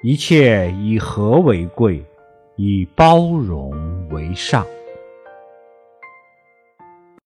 一切以和为贵以包容为上。